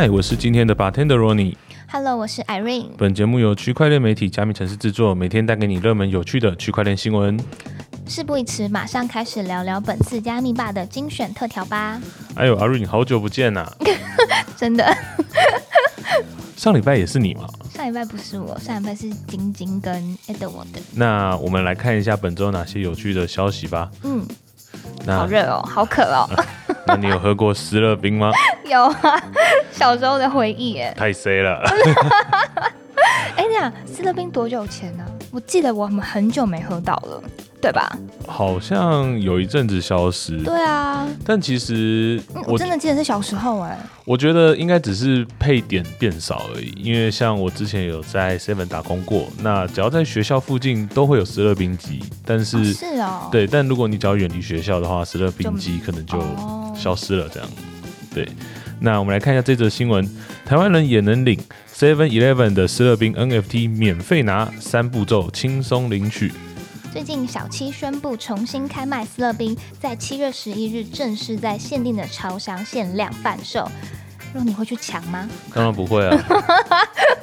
嗨，我是今天的 bartender Ronnie。Hello，我是 Irene。本节目由区块链媒体加密城市制作，每天带给你热门有趣的区块链新闻。事不宜迟，马上开始聊聊本次加密吧的精选特调吧。哎呦，阿瑞，你好久不见呐、真的，上礼拜也是你吗？上礼拜不是我，上礼拜是晶晶跟 Edward。那我们来看一下本周哪些有趣的消息吧。嗯，那好热哦，好渴哦。那你有喝过湿乐冰吗？有啊，小时候的回忆耶。太 C 了。哎，你讲斯乐冰多久前呢、我记得我们很久没喝到了，对吧？好像有一阵子消失，对啊，但其实我真的记得是小时候哎。我觉得应该只是配点变少而已，因为像我之前有在 Seven 打工过，那只要在学校附近都会有湿乐冰机，但是、哦是哦，对，但如果你只要远离学校的话，湿乐冰机可能就哦消失了。这样，对。那我们来看一下这则新闻：台湾人也能领 Seven Eleven 的斯乐冰 NFT 免费拿，三步骤轻松领取。最近小七宣布重新开卖斯乐冰，在七月十一日正式在限定的超商限量贩售。若你会去抢吗？当然不会啊，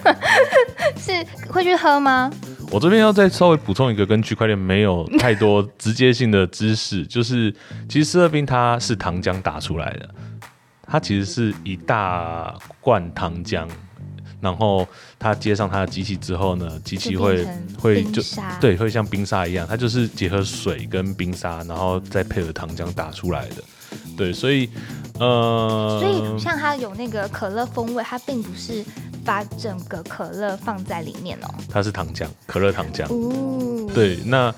是会去喝吗？我这边要再稍微补充一个跟区块链没有太多直接性的知识，就是其实湿乐冰它是糖浆打出来的，它其实是一大罐糖浆，然后它接上它的机器之后呢，机器会会就对，会像冰沙一样，它就是结合水跟冰沙，然后再配合糖浆打出来的。对，所以呃，所以像它有那个可乐风味，它并不是把整个可乐放在里面哦。它是糖浆，可乐糖浆。哦，对，那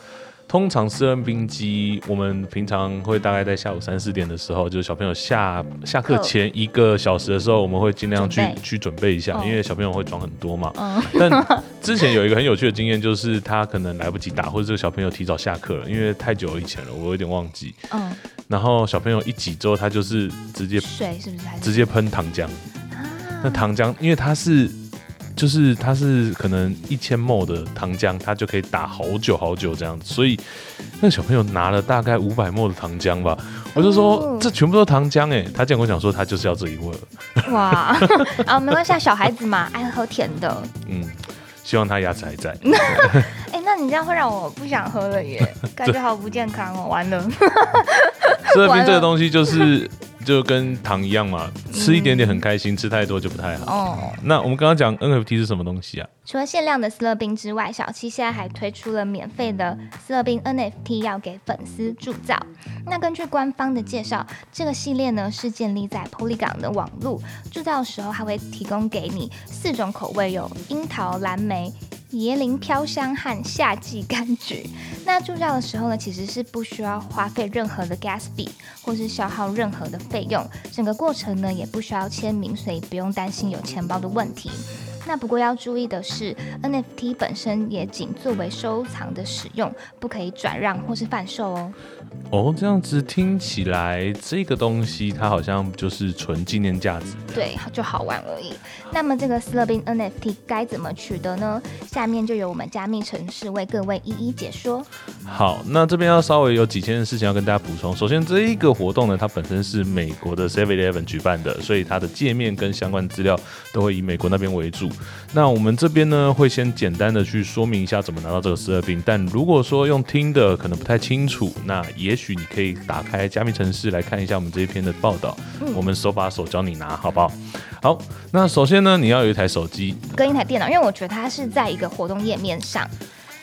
通常私人冰机，我们平常会大概在下午三四点的时候，就是小朋友下下课课前一个小时的时候，我们会尽量去准去准备一下，嗯因为小朋友会装很多嘛。嗯，但之前有一个很有趣的经验，就是他可能来不及打，或者这个小朋友提早下课了，因为太久以前了，我有点忘记。嗯，然后小朋友一挤之后，他就是直接水是不是直接喷糖浆。糖浆，因为它是就是它是可能一千 ml 的糖浆，它就可以打好久好久这样子，所以那小朋友拿了大概五百 ml 的糖浆吧，我就说、哦这全部都是糖浆哎，他这样跟我讲说他就是要这一味儿，哇 啊，没关系，啊，小孩子嘛，爱喝甜的。嗯，希望他牙齿还在。哎，那你这样会让我不想喝了耶，感觉好不健康哦，完了。所以冰这个东西就是就跟糖一样嘛，吃一点点很开心，吃太多就不太好。哦，那我们刚刚讲 NFT 是什么东西啊？除了限量的斯乐冰之外，小七现在还推出了免费的斯乐冰 NFT，要给粉丝铸造。那根据官方的介绍，这个系列呢是建立在 Polygon 的网路，铸造的时候还会提供给你四种口味，有樱桃、蓝莓。椰林飘香和夏季柑橘。那助教的时候呢，其实是不需要花费任何的 gas 币，或是消耗任何的费用。整个过程呢，也不需要签名，所以不用担心有钱包的问题。那不过要注意的是，NFT 本身也仅作为收藏的使用，不可以转让或是贩售哦。哦，这样子听起来，这个东西它好像就是纯纪念价值。对，就好玩而已。那么这个斯乐冰 NFT 该怎么取得呢？下面就由我们加密城市为各位一一解说。好，那这边要稍微有几件事情要跟大家补充。首先，这一个活动呢，它本身是美国的 Seven Eleven 举办的，所以它的界面跟相关资料都会以美国那边为主。那我们这边呢，会先简单的去说明一下怎么拿到这个十二病。但如果说用听的可能不太清楚，那也许你可以打开加密城市来看一下我们这一篇的报道，嗯我们手把手教你拿，好不好？好，那首先呢，你要有一台手机，跟一台电脑，因为我觉得它是在一个活动页面上，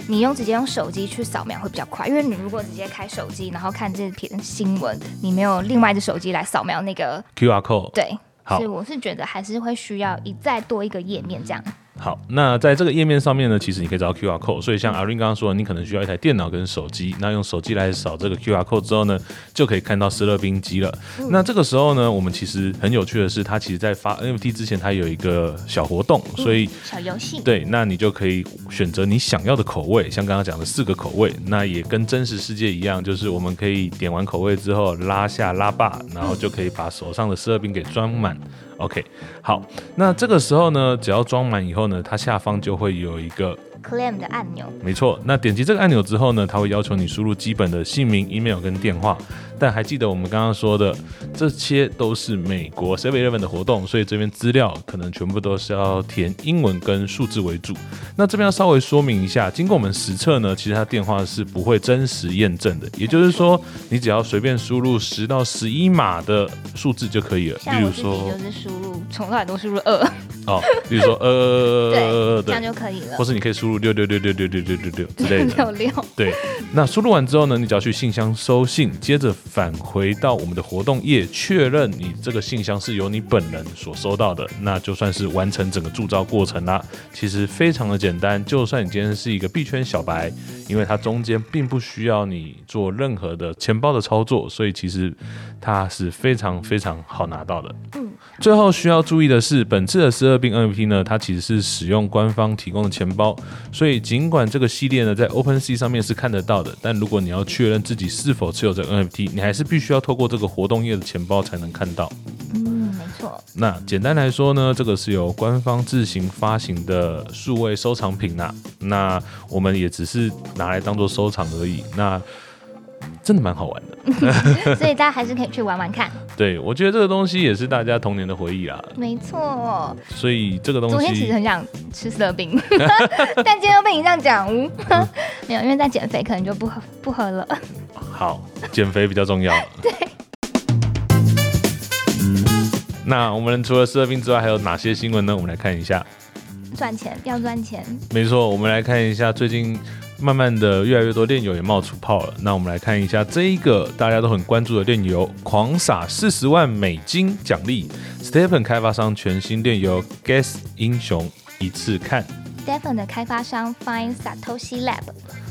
你用直接用手机去扫描会比较快。因为你如果直接开手机，然后看这篇新闻，你没有另外一只手机来扫描那个，QR code。对，好所以我是觉得还是会需要一再多一个页面这样。好，那在这个页面上面呢，其实你可以找到 QR code，所以像阿瑞刚刚说的，你可能需要一台电脑跟手机，那用手机来扫这个 QR code 之后呢，就可以看到湿乐冰机了。那这个时候呢，我们其实很有趣的是，它其实在发 NFT 之前，它有一个小活动，所以小游戏，对，那你就可以选择你想要的口味，像刚刚讲的四个口味，那也跟真实世界一样，就是我们可以点完口味之后拉下拉把，然后就可以把手上的湿乐冰给装满。OK，好，那这个时候呢，只要装满以后呢，它下方就会有一个 claim 的按钮。没错，那点击这个按钮之后呢，它会要求你输入基本的姓名、email 跟电话。但还记得我们刚刚说的，这些都是美国 Seven Eleven 的活动，所以这边资料可能全部都是要填英文跟数字为主。那这边要稍微说明一下，经过我们实测呢，其实它电话是不会真实验证的，也就是说，你只要随便输入十到十一码的数字就可以了。像我自己就是输入，从来都输入二。哦，比如说 呃，对，这样就可以了。或是你可以输入六六六六六六六六六之类的。六六。对，那输入完之后呢，你只要去信箱收信，接着返回到我们的活动页，确认你这个信箱是由你本人所收到的，那就算是完成整个铸造过程啦。其实非常的简单，就算你今天是一个币圈小白，因为它中间并不需要你做任何的钱包的操作，所以其实它是非常非常好拿到的。嗯。最后需要注意的是，本次的十二并 NFT 呢，它其实是使用官方提供的钱包，所以尽管这个系列呢在 OpenSea 上面是看得到的，但如果你要确认自己是否持有这 NFT，你还是必须要透过这个活动页的钱包才能看到。嗯，没错。那简单来说呢，这个是由官方自行发行的数位收藏品呐，那我们也只是拿来当做收藏而已。那真的蛮好玩的，所以大家还是可以去玩玩看。对，我觉得这个东西也是大家童年的回忆啊。没错。所以这个东西，昨天其实很想吃色饼，但今天又被你这样讲，没有，因为在减肥，可能就不喝不喝了。好，减肥比较重要。对。那我们除了色饼之外，还有哪些新闻呢？我们来看一下。赚钱要赚钱。没错，我们来看一下最近。慢慢的，越来越多链游也冒出泡了。那我们来看一下这一个大家都很关注的链游，狂撒四十万美金奖励。Stephen 开发商全新链游 Gas 英雄一次看。Stephen 的开发商 Find Satoshi Lab，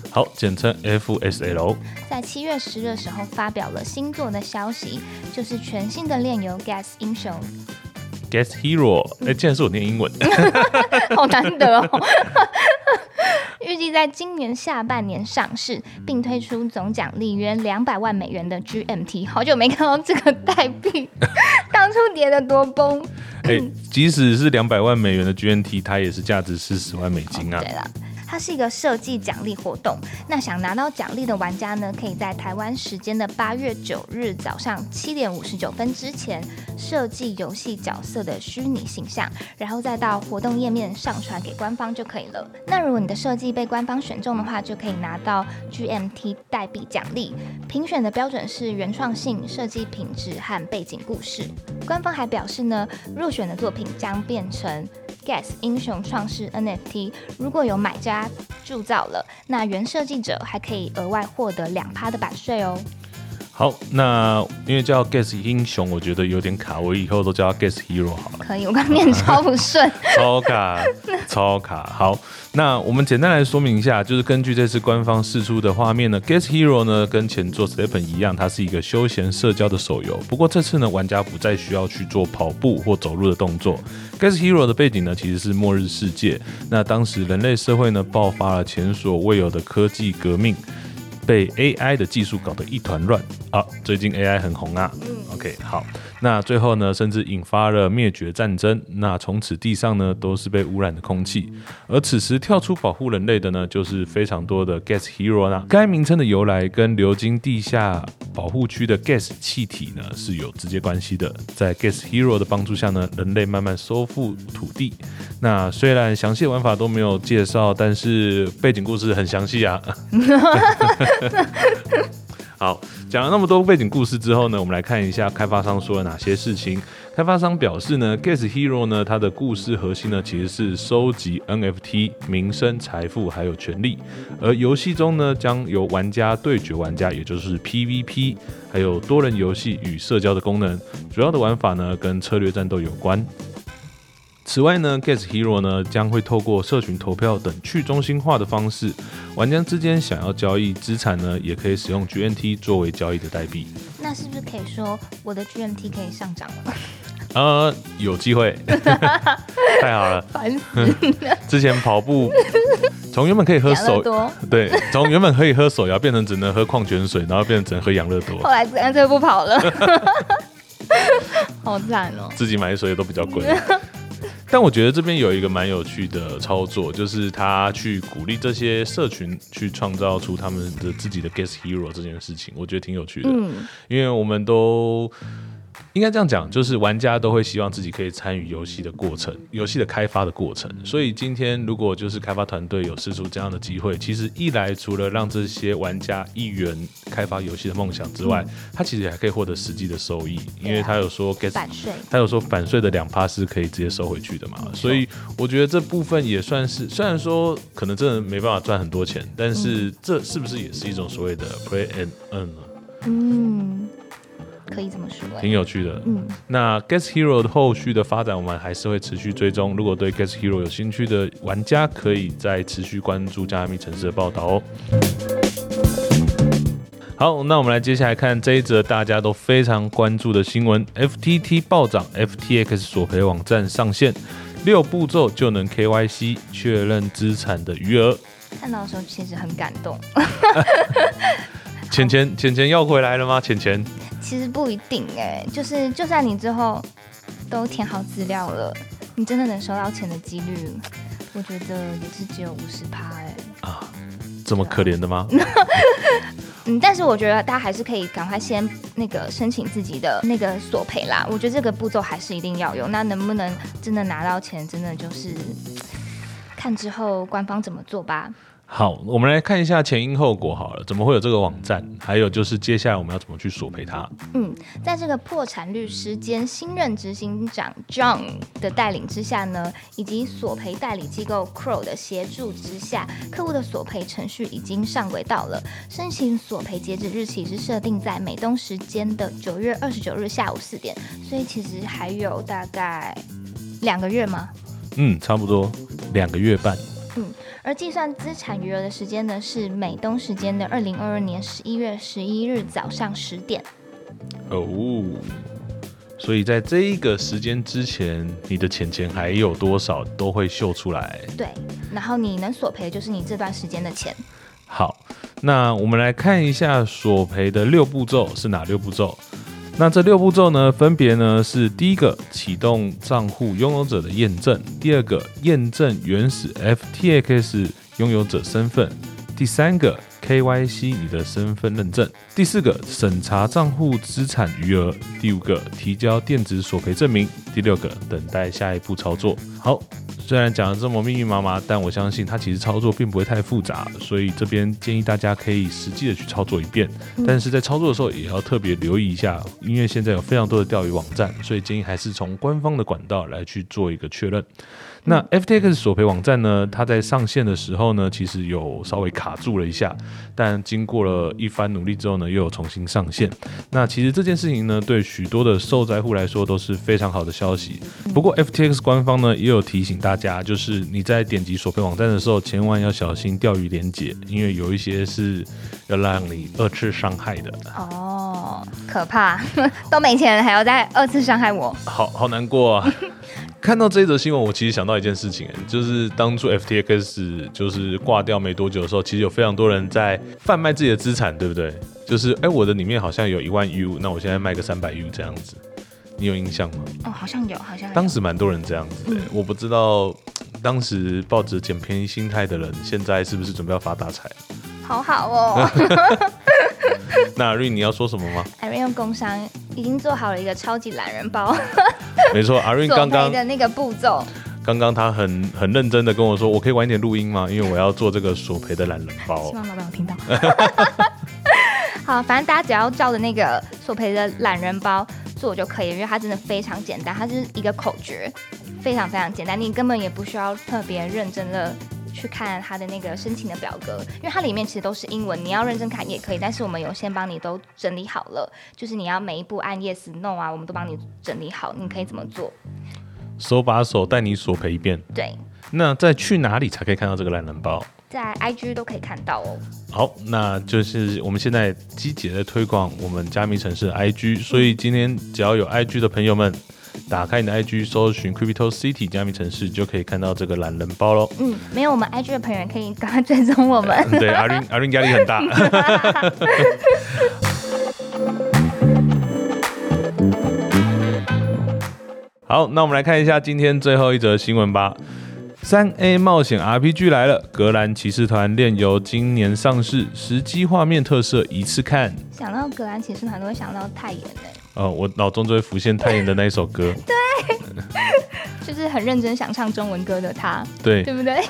好，简称 FSL，在七月十日的时候发表了新作的消息，就是全新的炼油 Gas 英雄。Gas Hero，哎，竟然是我念英文，好难得哦。预计在今年下半年上市，并推出总奖励约两百万美元的 GMT。好久没看到这个代币，当初跌的多崩。哎，即使是两百万美元的 GMT，它也是价值四十万美金啊。对了。它是一个设计奖励活动，那想拿到奖励的玩家呢，可以在台湾时间的八月九日早上七点五十九分之前设计游戏角色的虚拟形象，然后再到活动页面上传给官方就可以了。那如果你的设计被官方选中的话，就可以拿到 GMT 代币奖励。评选的标准是原创性、设计品质和背景故事。官方还表示呢，入选的作品将变成 Guess 英雄创世 NFT。如果有买家铸造了，那原设计者还可以额外获得两趴的版税哦。好，那因为叫 Guess 英雄，我觉得有点卡，我以后都叫他 Guess Hero 好了。可以，我刚念超不顺，超卡，超卡。好，那我们简单来说明一下，就是根据这次官方释出的画面呢，Guess Hero 呢跟前作 Stephen 一样，它是一个休闲社交的手游。不过这次呢，玩家不再需要去做跑步或走路的动作。Guess Hero 的背景呢其实是末日世界，那当时人类社会呢爆发了前所未有的科技革命。被 AI 的技术搞得一团乱啊！最近 AI 很红啊。OK，好，那最后呢，甚至引发了灭绝战争。那从此地上呢都是被污染的空气。而此时跳出保护人类的呢，就是非常多的 Gas Hero 呢。该名称的由来跟流经地下保护区的 Gas 气体呢是有直接关系的。在 Gas Hero 的帮助下呢，人类慢慢收复土地。那虽然详细玩法都没有介绍，但是背景故事很详细啊。好，讲了那么多背景故事之后呢，我们来看一下开发商说了哪些事情。开发商表示呢，Gas Hero 呢，它的故事核心呢其实是收集 NFT、名声、财富还有权利，而游戏中呢将由玩家对决玩家，也就是 PVP，还有多人游戏与社交的功能。主要的玩法呢跟策略战斗有关。此外呢，Gas Hero 呢将会透过社群投票等去中心化的方式，玩家之间想要交易资产呢，也可以使用 GNT 作为交易的代币。那是不是可以说我的 GNT 可以上涨了？呃，有机会，太好了，烦死！之前跑步 从原本可以喝手，对，从原本可以喝手摇变成只能喝矿泉水，然后变成只能喝养乐多，后来干脆不跑了，好惨哦！自己买水都比较贵。但我觉得这边有一个蛮有趣的操作，就是他去鼓励这些社群去创造出他们的自己的 guest hero 这件事情，我觉得挺有趣的。嗯，因为我们都应该这样讲，就是玩家都会希望自己可以参与游戏的过程、游戏的开发的过程。所以今天如果就是开发团队有试出这样的机会，其实一来除了让这些玩家一圆开发游戏的梦想之外，他其实还可以获得实际的收益，因为他有说 get 版税。他有说反税的两趴是可以直接收回去的嘛，所以我觉得这部分也算是，虽然说可能真的没办法赚很多钱，但是这是不是也是一种所谓的 play and earn 呢？嗯，可以这么说、欸。挺有趣的。嗯，那 Guess Hero 的后续的发展，我们还是会持续追踪。如果对 Guess Hero 有兴趣的玩家，可以再持续关注加密城市的报道哦。好，那我们来接下来看这一则大家都非常关注的新闻：FTT 暴涨，FTX 索赔网站上线，六步骤就能 KYC 确认资产的余额。看到的时候其实很感动。钱钱钱钱要回来了吗？钱钱其实不一定哎、就是就算你之后都填好资料了，你真的能收到钱的几率，我觉得也是只有五十趴哎。啊，这么可怜的吗？嗯，但是我觉得大家还是可以赶快先那个申请自己的那个索赔啦。我觉得这个步骤还是一定要有。那能不能真的拿到钱，真的就是看之后官方怎么做吧。好，我们来看一下前因后果好了，怎么会有这个网站？还有就是接下来我们要怎么去索赔它？嗯，在这个破产律师兼新任执行长 John 的带领之下呢，以及索赔代理机构 Crow 的协助之下，客户的索赔程序已经上轨道了。申请索赔截止日期是设定在美东时间的九月二十九日下午四点，所以其实还有大概两个月吗？嗯，差不多两个月半。而计算资产余额的时间呢，是美东时间的二零二二年十一月十一日早上十点。哦，所以在这一个时间之前，你的钱钱还有多少都会秀出来。对，然后你能索赔的就是你这段时间的钱。好，那我们来看一下索赔的六步骤是哪六步骤？那这六步骤呢，分别呢是第一个启动账户拥有者的验证，第二个验证原始 FTX 拥有者身份，第三个 KYC 你的身份认证，第四个审查账户资产余额，第五个提交电子索赔证明，第六个等待下一步操作。好。虽然讲的这么密密麻麻，但我相信它其实操作并不会太复杂，所以这边建议大家可以实际的去操作一遍。但是在操作的时候也要特别留意一下，因为现在有非常多的钓鱼网站，所以建议还是从官方的管道来去做一个确认。那 FTX 索赔网站呢，它在上线的时候呢，其实有稍微卡住了一下，但经过了一番努力之后呢，又有重新上线。那其实这件事情呢，对许多的受灾户来说都是非常好的消息。不过 FTX 官方呢也有提醒大家，就是你在点击索赔网站的时候，千万要小心钓鱼连接，因为有一些是要让你二次伤害的。哦，可怕，都没钱了还要再二次伤害我。好好难过啊！看到这一则新闻，我其实想到一件事情，就是当初 FTX 就是挂掉没多久的时候，其实有非常多人在贩卖自己的资产，对不对？就是哎，我的里面好像有一万 U，那我现在卖个三百 U 这样子，你有印象吗？哦，好像有，好像有当时蛮多人这样子的，我不知道当时抱着捡便宜心态的人，现在是不是准备要发大财？好好哦。那瑞，你要说什么吗？艾瑞用工商已经做好了一个超级懒人包，没错，阿瑞索刚刚的那个步骤。刚刚他很很认真的跟我说，我可以晚一点录音吗？因为我要做这个索赔的懒人包希。望老板有听到。好，反正大家只要照着那个索赔的懒人包做就可以，因为它真的非常简单，它就是一个口诀，非常非常简单，你根本也不需要特别认真的去看他的那个申请的表格，因为它里面其实都是英文，你要认真看也可以，但是我们有先帮你都整理好了，就是你要每一步按 yes no 啊，我们都帮你整理好，你可以怎么做？手把手带你索赔一遍。对，那在去哪里才可以看到这个懒人包？在 IG 都可以看到哦。好，那就是我们现在积极的推广我们加密城市 IG，所以今天只要有 IG 的朋友们，打开你的 IG，搜寻 Crypto City 加密城市，就可以看到这个懒人包喽。嗯，没有我们 IG 的朋友可以赶快追踪我们。对，阿云阿云压力很大。好，那我们来看一下今天最后一则新闻吧。三 A 冒险 RPG 来了，格兰骑士团炼油今年上市，实机画面特色一次看。想到格兰骑士团都会想到泰妍呢，呃，我脑中就会浮现泰妍的那一首歌，对。就是很认真想唱中文歌的他，对，对不对？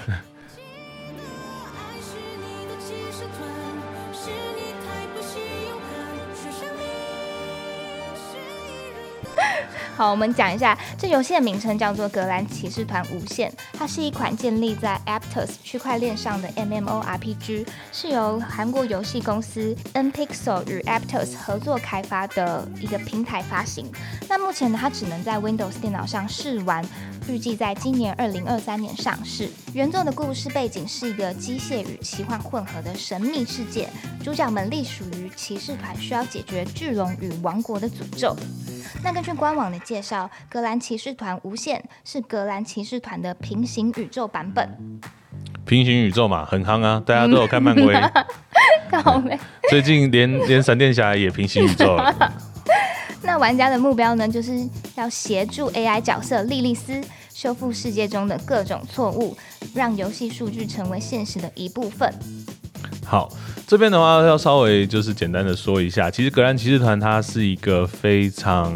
好，我们讲一下这游戏的名称叫做《格兰骑士团无限》，它是一款建立在 Aptos 区块链上的 MMORPG，是由韩国游戏公司 NPixel 与 Aptos 合作开发的一个平台发行。那目前呢，它只能在 Windows 电脑上试玩，预计在今年二零二三年上市。原作的故事背景是一个机械与奇幻混合的神秘世界，主角们隶属于骑士团，需要解决巨龙与王国的诅咒。那根据官网的介绍，《格兰骑士团无限》是格兰骑士团的平行宇宙版本。平行宇宙嘛，很夯啊，大家都有看漫威，靠背。最近连连闪电侠也平行宇宙了。那玩家的目标呢，就是要协助 AI 角色莉莉丝修复世界中的各种错误，让游戏数据成为现实的一部分。好，这边的话要稍微就是简单的说一下，其实格兰骑士团它是一个非常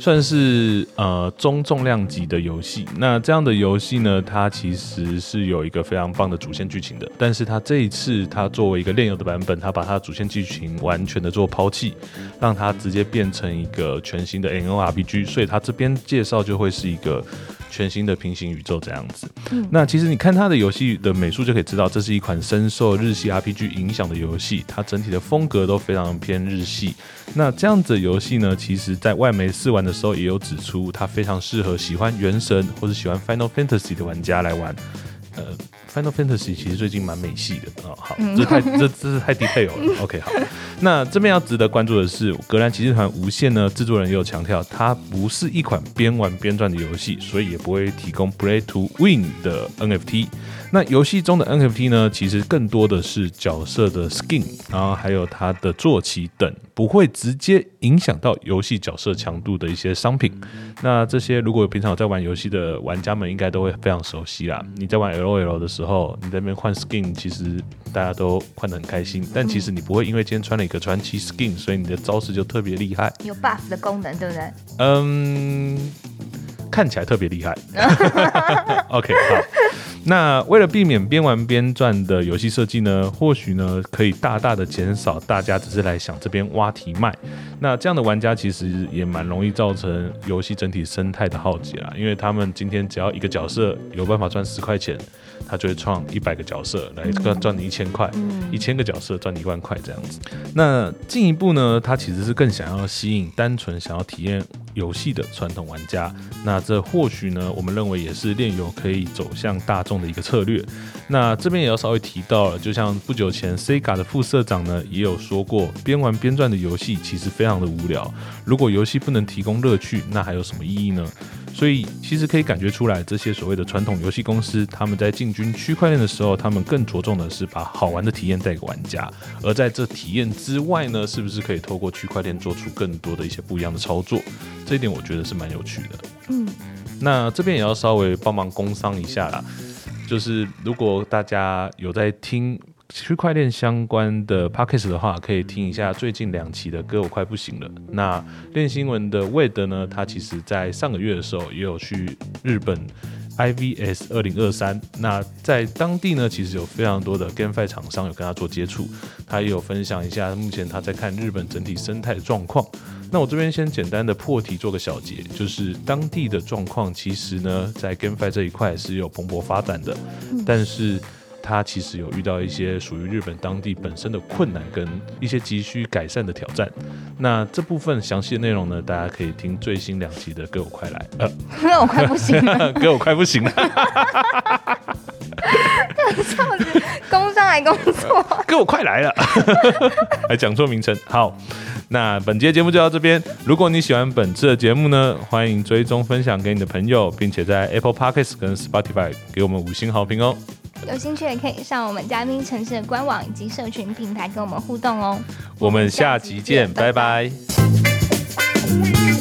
算是呃中重量级的游戏。那这样的游戏呢，它其实是有一个非常棒的主线剧情的，但是它这一次它作为一个炼油的版本，它把它的主线剧情完全的做抛弃，让它直接变成一个全新的 N O R P G，所以它这边介绍就会是一个。全新的平行宇宙这样子，那其实你看它的游戏的美术就可以知道，这是一款深受日系 RPG 影响的游戏，它整体的风格都非常偏日系。那这样子的游戏呢，其实在外媒试玩的时候也有指出，它非常适合喜欢原神或者喜欢 Final Fantasy 的玩家来玩。呃，Final Fantasy 其实最近蛮美系的哦。好，这太这这是太 detail 了。OK，好。那这边要值得关注的是，格兰骑士团无限呢，制作人也有强调，它不是一款边玩边赚的游戏，所以也不会提供 Play to Win 的 NFT。那游戏中的 NFT 呢，其实更多的是角色的 skin，然后还有它的坐骑等，不会直接影响到游戏角色强度的一些商品。那这些如果平常有在玩游戏的玩家们，应该都会非常熟悉啦。你在玩 LOL 的时候，你在那边换 skin，其实大家都换得很开心，但其实你不会因为今天穿了一个传奇 skin，所以你的招式就特别厉害。有 buff 的功能，对不对？嗯，看起来特别厉害。OK，好。那为了避免边玩边赚的游戏设计呢，或许呢可以大大的减少大家只是来想这边挖题卖。那这样的玩家其实也蛮容易造成游戏整体生态的浩劫啦，因为他们今天只要一个角色有办法赚十块钱，他就会创一百个角色来赚赚你一千块，一千个角色赚你一万块这样子。那进一步呢，他其实是更想要吸引单纯想要体验游戏的传统玩家。那这或许呢，我们认为也是炼油可以走向大众的一个策略。那这边也要稍微提到了，就像不久前 C 咖的副社长呢也有说过，边玩边赚的游戏其实非常的无聊。如果游戏不能提供乐趣，那还有什么意义呢？所以其实可以感觉出来，这些所谓的传统游戏公司，他们在进军区块链的时候，他们更着重的是把好玩的体验带给玩家。而在这体验之外呢，是不是可以透过区块链做出更多的一些不一样的操作？这一点我觉得是蛮有趣的。嗯，那这边也要稍微帮忙工商一下啦，就是如果大家有在听区块链相关的 podcast 的话，可以听一下最近两期的歌，我快不行了。那练新闻的 Wade 呢，他其实在上个月的时候也有去日本 IVS 二零二三，那在当地呢，其实有非常多的 GameFi 厂商有跟他做接触，他也有分享一下目前他在看日本整体生态的状况。那我这边先简单的破题做个小结，就是当地的状况其实呢，在 GameFi 这一块是有蓬勃发展的，但是它其实有遇到一些属于日本当地本身的困难跟一些急需改善的挑战。那这部分详细的内容呢，大家可以听最新两集的《歌我快来》，呃，那我快不行了，歌我快不行了，这样子攻上来工作。歌我快来了，还讲错名称，好。那本节节目就到这边。如果你喜欢本次的节目呢，欢迎追踪分享给你的朋友，并且在 Apple Podcasts 跟 Spotify 给我们五星好评哦。有兴趣也可以上我们嘉宾城市的官网以及社群平台跟我们互动哦。我们下集见，拜拜。我